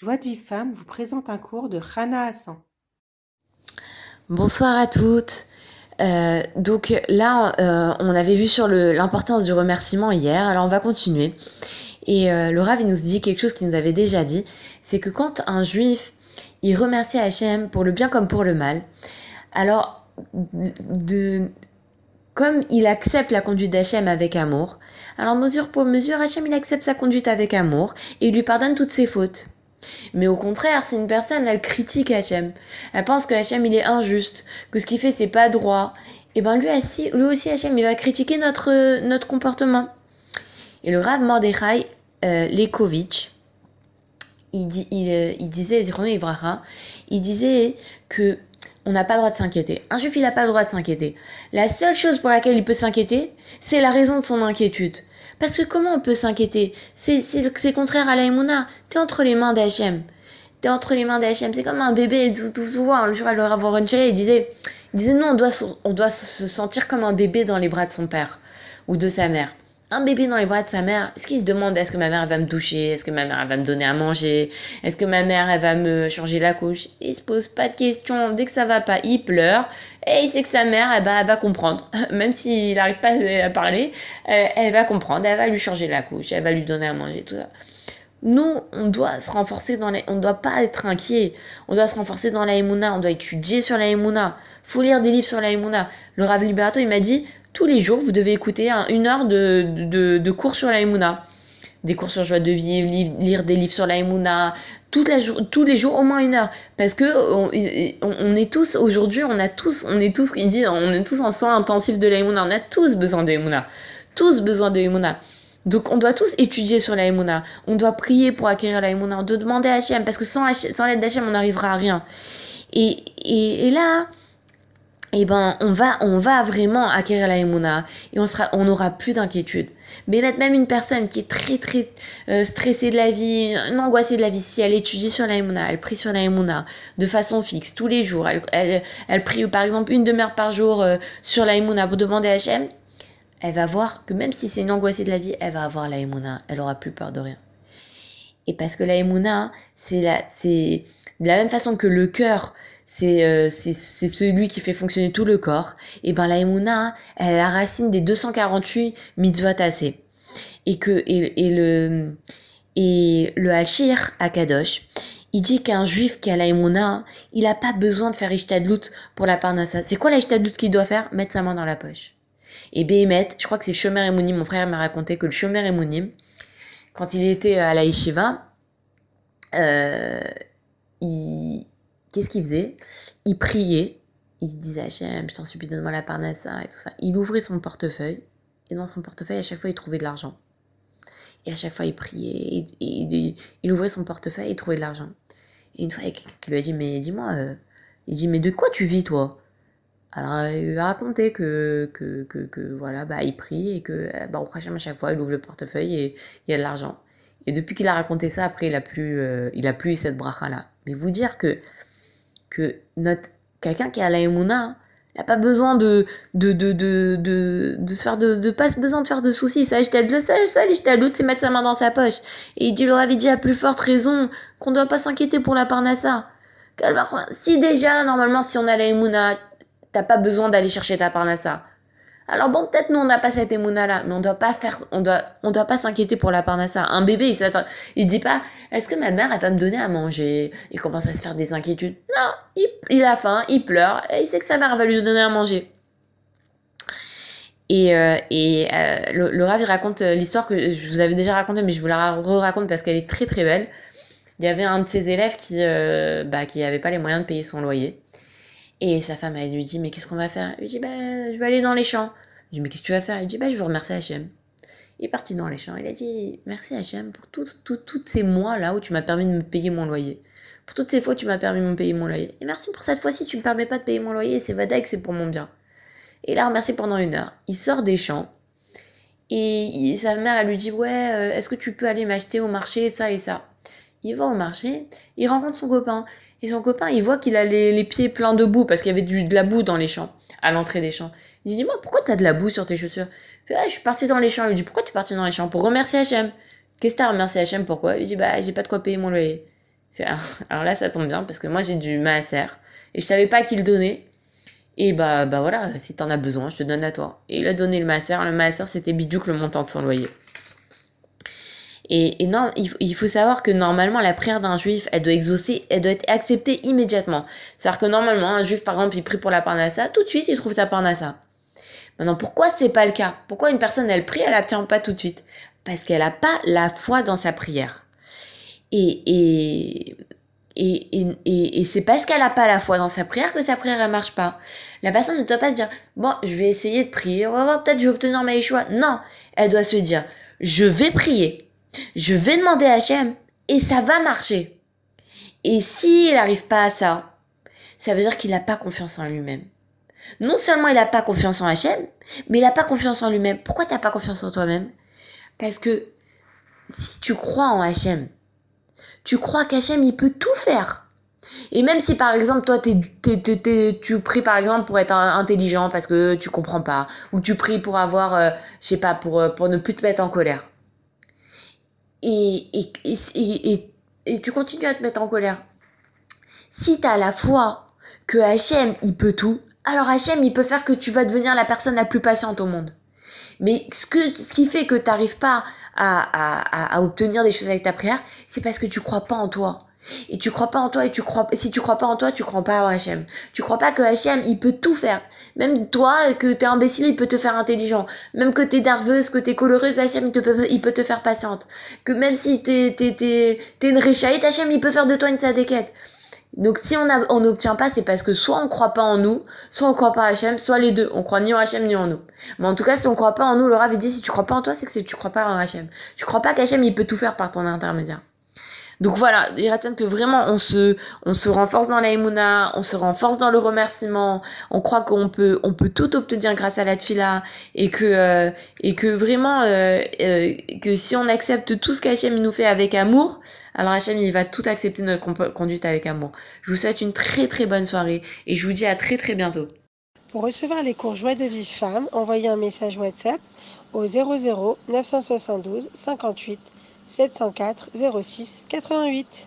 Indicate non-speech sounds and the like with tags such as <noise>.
Joie de vie femme vous présente un cours de Rana Hassan. Bonsoir à toutes. Euh, donc là, euh, on avait vu sur l'importance du remerciement hier, alors on va continuer. Et euh, Rav, il nous dit quelque chose qu'il nous avait déjà dit, c'est que quand un juif, il remercie Hachem pour le bien comme pour le mal, alors comme il accepte la conduite d'Hachem avec amour, alors mesure pour mesure, Hachem, il accepte sa conduite avec amour et il lui pardonne toutes ses fautes. Mais au contraire, c'est une personne, elle critique Hachem. Elle pense que Hachem, il est injuste, que ce qu'il fait, c'est pas droit. Et ben lui aussi, lui aussi Hachem, il va critiquer notre, notre comportement. Et le Rav Mordechai euh, Lekovitch, il, dit, il, euh, il disait, il disait que on n'a pas le droit de s'inquiéter. Un juif, il n'a pas le droit de s'inquiéter. La seule chose pour laquelle il peut s'inquiéter, c'est la raison de son inquiétude. Parce que comment on peut s'inquiéter? C'est contraire à l'aïmouna. T'es entre les mains d'Hachem. T'es entre les mains d'Hachem. C'est comme un bébé. Tout, tout souvent, le jour, le Rav il disait, disait non, on doit, on doit se sentir comme un bébé dans les bras de son père ou de sa mère un bébé dans les bras de sa mère, est-ce qu'il se demande est-ce que ma mère va me toucher, est-ce que ma mère va me donner à manger, est-ce que ma mère va me changer la couche? Il se pose pas de questions. Dès que ça va pas, il pleure et il sait que sa mère eh ben, elle va comprendre. <laughs> Même s'il n'arrive pas à parler, elle va comprendre, elle va lui changer la couche, elle va lui donner à manger, tout ça. Nous, on doit se renforcer dans les... On ne doit pas être inquiet. On doit se renforcer dans la On doit étudier sur la Il faut lire des livres sur la Le Rav Liberato, il m'a dit, tous les jours, vous devez écouter une heure de, de, de, cours sur la Des cours sur joie de vivre, lire des livres sur la la tous les jours au moins une heure. Parce que on, on, est tous, aujourd'hui, on a tous, on est tous, il dit, on est tous en soins intensifs de la On a tous besoin de Tous besoin de Donc on doit tous étudier sur la On doit prier pour acquérir la On doit demander à Hachem. Parce que sans, sans l'aide d'Hachem, on n'arrivera à rien. Et, et, et là, eh ben, on va, on va vraiment acquérir la et on sera, on n'aura plus d'inquiétude. Mais même une personne qui est très très euh, stressée de la vie, angoissée de la vie, si elle étudie sur la elle prie sur la de façon fixe tous les jours, elle, elle, elle prie par exemple une demi-heure par jour euh, sur la émouna pour demander à Hachem, elle va voir que même si c'est une angoissée de la vie, elle va avoir la elle aura plus peur de rien. Et parce que la c'est la, c'est de la même façon que le cœur c'est c'est celui qui fait fonctionner tout le corps. Et ben la elle est la racine des 248 mitzvot assez. Et que et, et le et le Hachir à Kadosh, il dit qu'un juif qui a la il n'a pas besoin de faire Ishtadlut pour la Parnassa. C'est quoi la qu'il doit faire? Mettre sa main dans la poche. Et Behemet, je crois que c'est Shomer Emounim, mon frère m'a raconté que le Shomer Emounim, quand il était à la Yeshiva, euh, il, qu'est-ce qu'il faisait? Il priait, il disait Hachem, je t'en supplie, donne-moi la parnassa et tout ça. Il ouvrait son portefeuille, et dans son portefeuille, à chaque fois, il trouvait de l'argent. Et à chaque fois, il priait, et, il ouvrait son portefeuille et trouvait de l'argent. Et une fois, il lui a dit Mais dis-moi, euh, il dit Mais de quoi tu vis, toi? Alors, il lui a raconté que, que, que, voilà, bah, il prie et que, bah, au à chaque fois, il ouvre le portefeuille et il y a de l'argent. Et depuis qu'il a raconté ça, après, il a plus, euh, il a plus cette bracha-là. Mais vous dire que que notre quelqu'un qui a la émouna, il n'a pas besoin de de, de, de, de, de se faire de, de pas besoin de faire de soucis. Ça, je t'aide le ça, ça, je t'aide c'est mettre sa main dans sa poche. Et il dit, leur avait dit à plus forte raison qu'on ne doit pas s'inquiéter pour la parnassa. Si déjà, normalement, si on a la émouna, t'as pas besoin d'aller chercher ta parnassa. Alors bon, peut-être nous on n'a pas cette émouna là, mais on doit pas faire, on doit, on doit pas s'inquiéter pour la parnassa. Un bébé, il il dit pas, est-ce que ma mère elle va me donner à manger? Il commence à se faire des inquiétudes. Non, il, a faim, il pleure, et il sait que sa mère va lui donner à manger. Et, euh, et euh, raconte euh, l'histoire que je vous avais déjà racontée, mais je vous la re-raconte parce qu'elle est très très belle. Il y avait un de ses élèves qui, euh, bah, pas les moyens de payer son loyer. Et sa femme, elle lui dit, mais qu'est-ce qu'on va faire? Il dit, bah, je vais aller dans les champs. Lui dis, mais qu'est-ce que tu vas faire? Il dit, bah, je veux remercier Hachem. Il est parti dans les champs. Il a dit, merci Hachem pour tous ces mois-là où tu m'as permis de me payer mon loyer. Pour toutes ces fois, tu m'as permis de me payer mon loyer. Et merci pour cette fois-ci, tu me permets pas de payer mon loyer. C'est Vadak, c'est pour mon bien. Et il a remercié pendant une heure. Il sort des champs. Et sa mère, elle lui dit, ouais, euh, est-ce que tu peux aller m'acheter au marché ça et ça? Il va au marché. Il rencontre son copain. Et son copain, il voit qu'il a les, pieds pleins de boue parce qu'il y avait du, de la boue dans les champs, à l'entrée des champs. Il dit, dis-moi, pourquoi t'as de la boue sur tes chaussures? Il ah, je suis parti dans les champs. Il lui dit, pourquoi t'es parti dans les champs? Pour remercier Hachem. Qu'est-ce que t'as remercié Hachem Pourquoi Il dit, bah, j'ai pas de quoi payer mon loyer. Alors là, ça tombe bien parce que moi j'ai du maaser et je savais pas qui le donner. Et bah, bah voilà, si t'en as besoin, je te donne à toi. Et il a donné le maaser. Le maaser, c'était Bidouk le montant de son loyer. Et, non, il, faut savoir que normalement, la prière d'un juif, elle doit exaucer, elle doit être acceptée immédiatement. C'est-à-dire que normalement, un juif, par exemple, il prie pour la parnassa, tout de suite, il trouve sa parnassa. Maintenant, pourquoi c'est pas le cas? Pourquoi une personne, elle prie, elle n'obtient pas tout de suite? Parce qu'elle n'a pas la foi dans sa prière. Et, et, et, et, c'est parce qu'elle n'a pas la foi dans sa prière que sa prière, elle marche pas. La personne ne doit pas se dire, bon, je vais essayer de prier, on va voir, peut-être je vais obtenir ma choix. Non, elle doit se dire, je vais prier je vais demander à Hachem et ça va marcher. Et s'il n'arrive pas à ça, ça veut dire qu'il n'a pas confiance en lui-même. Non seulement il n'a pas confiance en Hachem, mais il n'a pas confiance en lui-même. Pourquoi tu n'as pas confiance en toi-même? Parce que si tu crois en Hachem, tu crois qu'Hachem, il peut tout faire. Et même si par exemple toi tu pries par exemple pour être intelligent parce que tu comprends pas, ou tu pries pour avoir, euh, je sais pas, pour, euh, pour ne plus te mettre en colère et, et, et, et, tu continues à te mettre en colère. Si tu as la foi que Hachem, il peut tout, alors Hachem, il peut faire que tu vas devenir la personne la plus patiente au monde. Mais ce, que, ce qui fait que tu n'arrives pas à, à, à, obtenir des choses avec ta prière, c'est parce que tu crois pas en toi. Et tu crois pas en toi et tu crois si tu crois pas en toi, tu crois pas en Hachem. Tu crois pas que Hachem, il peut tout faire. Même toi que t'es imbécile, il peut te faire intelligent. Même que t'es nerveuse, que t'es colorieuse, Hachem, il, peut, il peut te faire patiente. Que même si t'es t'es t'es t'es une réchaïte, Hachem, il peut faire de toi une sadéquette. Donc si on n'obtient pas, c'est parce que soit on croit pas en nous, soit on croit pas en Hachem, soit les deux. On croit ni en Hachem ni en nous. Mais en tout cas, si on croit pas en nous, le Rav dit si tu crois pas en toi, c'est que tu crois pas en Hachem. Tu crois pas qu'Hachem il peut tout faire par ton intermédiaire. Donc voilà, il que vraiment on se, on se renforce dans la on se renforce dans le remerciement, on croit qu'on peut, on peut tout obtenir grâce à la tfila et que, euh, et que vraiment, euh, euh, que si on accepte tout ce qu'Hachem nous fait avec amour, alors Hachem il va tout accepter notre conduite avec amour. Je vous souhaite une très très bonne soirée et je vous dis à très très bientôt. Pour recevoir les cours Joie de vie femme, envoyez un message WhatsApp au 00 972 58 704 06 88